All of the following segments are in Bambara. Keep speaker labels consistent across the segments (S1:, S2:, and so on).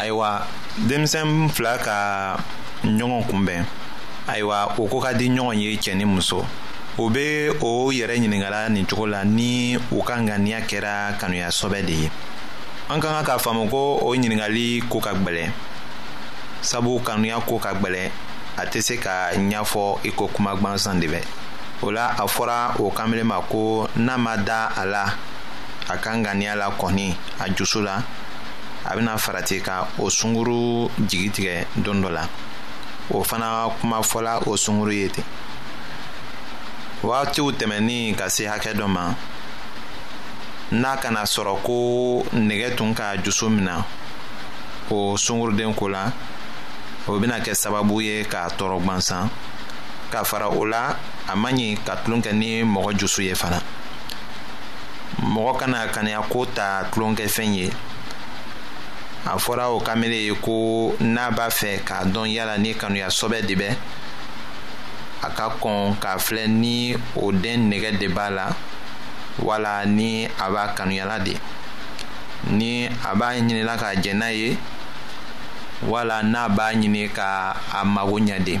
S1: ayiwa
S2: denmisɛn fila ka ɲɔgɔn kunbɛn ayiwa o ko ka di ɲɔgɔn ye cɛ ni muso o bɛ o yɛrɛ ɲininkala nin cogo la ni u ka ŋaniya kɛra kanuya sɔbɛ de ye an ka kan k'a faamu ko o ɲininkali ko ka gbɛlɛn sabu kanuya ko ka gbɛlɛn a tɛ se ka ɲɛfɔ i ko kuma gwansan de bɛ o la a fɔra o kanbelen ma ko n'a ma da a la a ka ŋaniya la kɔni a jusu la a bɛna farati ka o sunguru jigi tigɛ don dɔ la o fana kuma fɔla o sunguru ye ten wagatiw tɛmɛni ka se hakɛ dɔ ma n'a kana sɔrɔ ko nɛgɛ tun ka jusu mina o sunguruden ko la o bɛna kɛ sababu ye k'a tɔɔrɔ gwansan ka fara o la a man ɲi ka tulon kɛ ni mɔgɔ jusu ye fana mɔgɔ kana kaniya ko ta tulonkɛfɛn ye a fɔra o kamere ye ko n'a b'a fɛ k'a dɔn yala ni kanuya sɔbɛ de bɛ a ka kɔn k'a filɛ ni o den nɛgɛ de b'a la wala ni a b'a kanuyala de ni a b'a ɲinila k'a jɛn n'a ye wala n'a b'a ɲini ka a mago ɲɛ de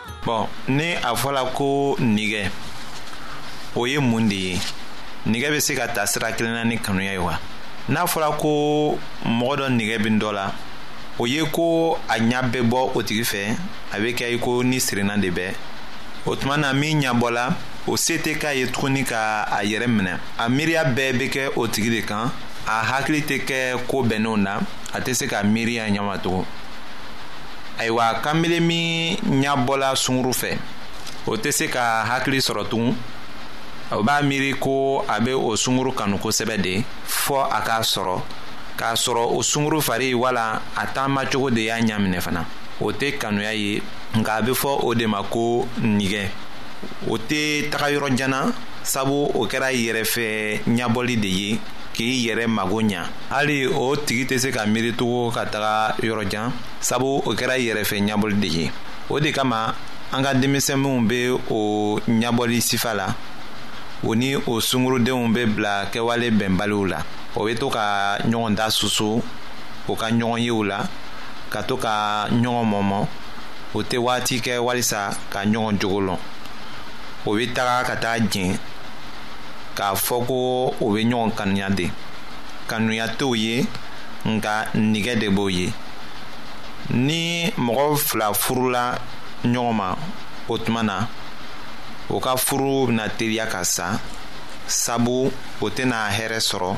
S3: bɔn
S2: ni a fɔla ko nigɛ o ye mun de ye nigɛ bɛ se ka ta sira kelenna ni kanuya ye wa n'a fɔra ko mɔgɔ dɔ nigɛ bɛ dɔ la o ye ko a ɲa bɛ bɔ o tigi fɛ a bɛ kɛ i ko ni sirenna de bɛ o tuma na min ɲabɔla o se tɛ k'a ye tuguni ka a yɛrɛ minɛ a miiriya bɛɛ bɛ kɛ o tigi de kan a hakili tɛ kɛ ko bɛnnenw na a tɛ se ka miiriya ɲamatogo ayiwa kanbele min ɲabɔla sunguru fɛ o tɛ se ka hakili sɔrɔ tugun o b'a miiri ko a bɛ o sunguru kanu kosɛbɛ de fɔ a k'a sɔrɔ k'a sɔrɔ o sunguru fari wala a taama cogo de y'a ɲaminɛ fana o tɛ kanuya ye nka a bɛ fɔ o de ma ko nigɛ o tɛ taga yɔrɔ janna sabu o kɛra yɛrɛfɛ ɲabɔli de ye k'i yɛrɛ mago ɲa hali o tigi tɛ se ka miiritugu ka taga yɔrɔ jan sabu o kɛra yɛrɛfɛ ɲabɔli de ye o de kama an ka denmisɛnninw bɛ o ɲabɔli sifa la o ni o sungurudenw bɛ bila kɛwale bɛnbaliw la o bɛ to ka ɲɔgɔn da susu o ka ɲɔgɔn yew la ka to ka ɲɔgɔn mɔmɔ o tɛ waati kɛ walisa ka ɲɔgɔn jogo lɔn o bɛ taga ka taa jɛn k'a fɔ ko o bɛ ɲɔgɔn kanuya de kanuya t'o ye nka nigɛ de b'o ye ni mɔgɔ fila furula ɲɔgɔn ma o tuma na o ka furu bɛna teliya ka sa sabu o tɛna hɛrɛ sɔrɔ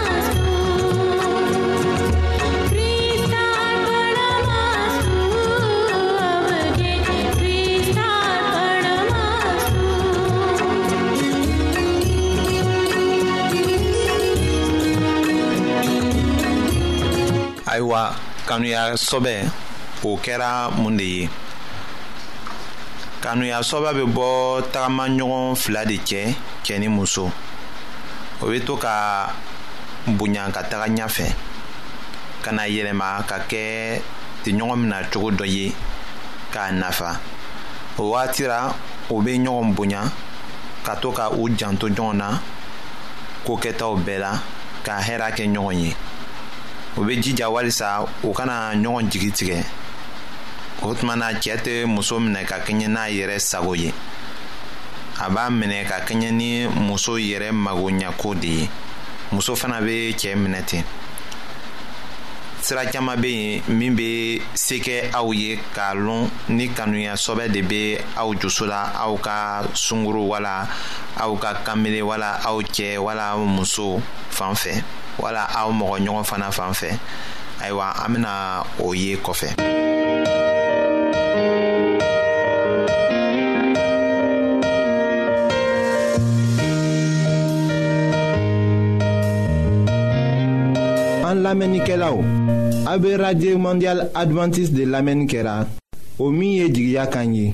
S2: ayiwa kanuya sɔbɛ o kɛra mun de ye kanuya sɔbɛ bɛ bɔ tagamaɲɔgɔn fila de cɛ cɛ ni muso o bɛ to ka bonya ka taga ɲɛfɛ ka na yɛlɛma ka kɛ ɲɔgɔn mina cogo dɔ ye k'a nafa o waati la o bɛ ɲɔgɔn bonya ka to ka u janto ɲɔgɔn na ko kɛtaw bɛɛ la ka hɛrɛ kɛ ɲɔgɔn ye o bɛ jija walisa u kana ɲɔgɔn jigi tigɛ o tuma na cɛ tɛ muso minɛ ka kɛɲɛ n'a yɛrɛ sago ye a b'a minɛ ka kɛɲɛ ni muso yɛrɛ magoɲako de ye muso fana bɛ cɛ minɛ ten sira caman bɛ yen min bɛ se kɛ aw ye k'a lɔn ni kanuya sɔbɛ de bɛ aw dusu la aw ka sunkuru wala aw ka kanbele wala aw cɛ wala aw muso fan fɛ wala aw mɔgɔ ɲɔgɔn fana fan fɛ ayiwa an bɛna o ye kɔfɛ
S1: an lamɛnnikɛlaw a bɛ radio mondial adventiste de lamɛnni kɛra o min ye jigiya kan ye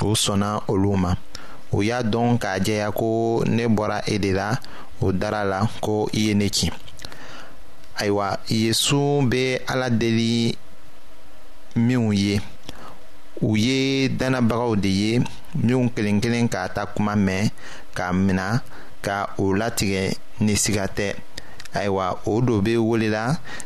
S2: o sɔnna olu ma u y'a dɔn k'a jɛya ko ne bɔra e de la o dara la ko i ye ne ci ayiwa yesu bɛ ala deli minnu ye u ye dannabagaw de ye minnu kelen kelen k'a ta kuma mɛn k'a mina ka o latigɛ ni siga tɛ ayiwa o do bɛ welela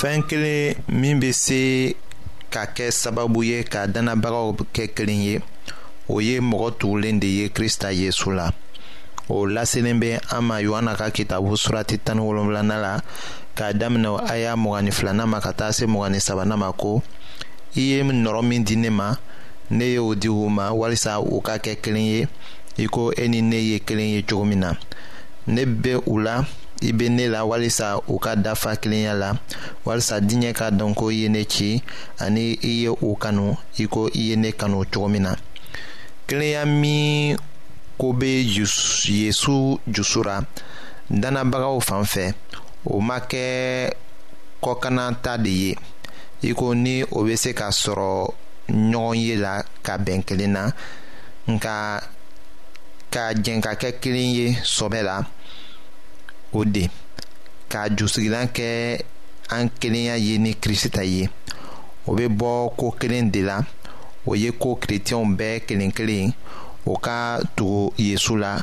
S2: fɛn kelen min bɛ se ka kɛ sababu ye ka dannabagaw kɛ kelen ye o ye mɔgɔ tugulen de ye krista yesu la o laselen bɛ an ma yohana ka kitabu surati tan ni wolonwulanan la k'a daminɛ a y'a mugan ni filanan ma ka taa se mugan ni sabanan ma ko i ye nɔrɔ min di ne ma ne y'o di u ma walisa u ka kɛ kelen ye i ko e ni ne ye kelen ye cogo min na ne bɛ u la i bɛ ne la walisa u ka dafa kelenya la walisa diɲɛ ka dɔn ko i ye ne ci ani i ye u kanu i ko i ye ne kanu cogo min na kelenya min ko bɛ yesu jusura dannabagaw fan fɛ o ma kɛ kɔkannata de ye i ko ni o bɛ se ka sɔrɔ ɲɔgɔn ye la ka bɛn kelen na nka ka jɛn ka kɛ kelen ye sɔbɛ la o de ka jusigilan kɛ an kelenya ye ni kirisita ye o bɛ bɔ ko kelen de la o ye ko kerecɛnw bɛɛ kelen kelen o ka tugu yesu la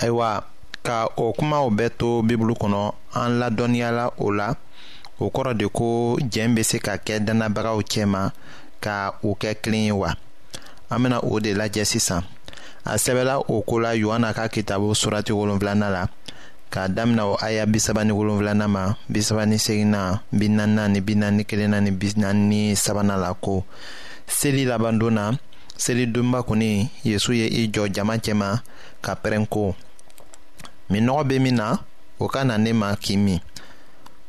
S2: ayiwa ka o kumaw bɛɛ to bibulu kɔnɔ an ladɔnniyala o la o kɔrɔ de ko jɛn bɛ se ka kɛ dannabagaw cɛma ka u kɛ kelen ye wa an bɛna o de lajɛ sisan a sɛbɛla o ko la yohana ka kitabu surati wolonfilana la k'a damina o aya bisaba ni wolonfilana ma bisaba ni segina binanina ni binani kelenna ni binani ni sabana la ko seli labandon na seli dunba kɔni yesu ye i jɔ jama cɛma ka pɛrɛn ko minnɔgɔ bɛ min na o ka na ne ma k'i min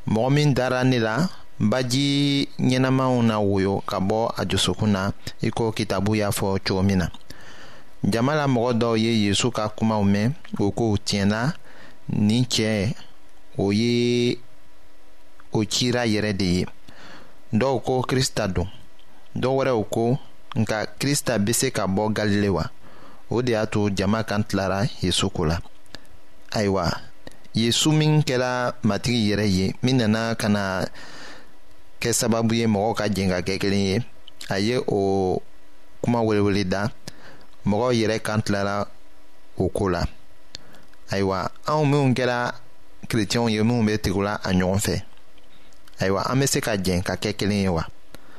S2: mɔgɔ min dara ne la baji ɲɛnamaw na woyo ka bɔ a dusukun na i ko kitabu y'a fɔ cogo min na jama la mɔgɔ dɔw ye yezu ka kumaw mɛn o kow tiɲɛna nin cɛ o ye o cira yɛrɛ de ye dɔw ko krista don dɔw wɛrɛw ko nka krista bɛ se ka bɔ galile wa o de y'a to jama kan tilara yezu ko la ayiwa yesu min kɛra matigi yɛrɛ ye min nana ka na kɛ sababu ye mɔgɔw ka jɛn ka kɛ kelen ye a ye o kuma welewele da mɔgɔw yɛrɛ kan tilara o ko la ayiwa anw minnu kɛra kerecɛnw ye minnu bɛ tigula a ɲɔgɔn fɛ ayiwa an bɛ se ka jɛn ka kɛ kelen ye wa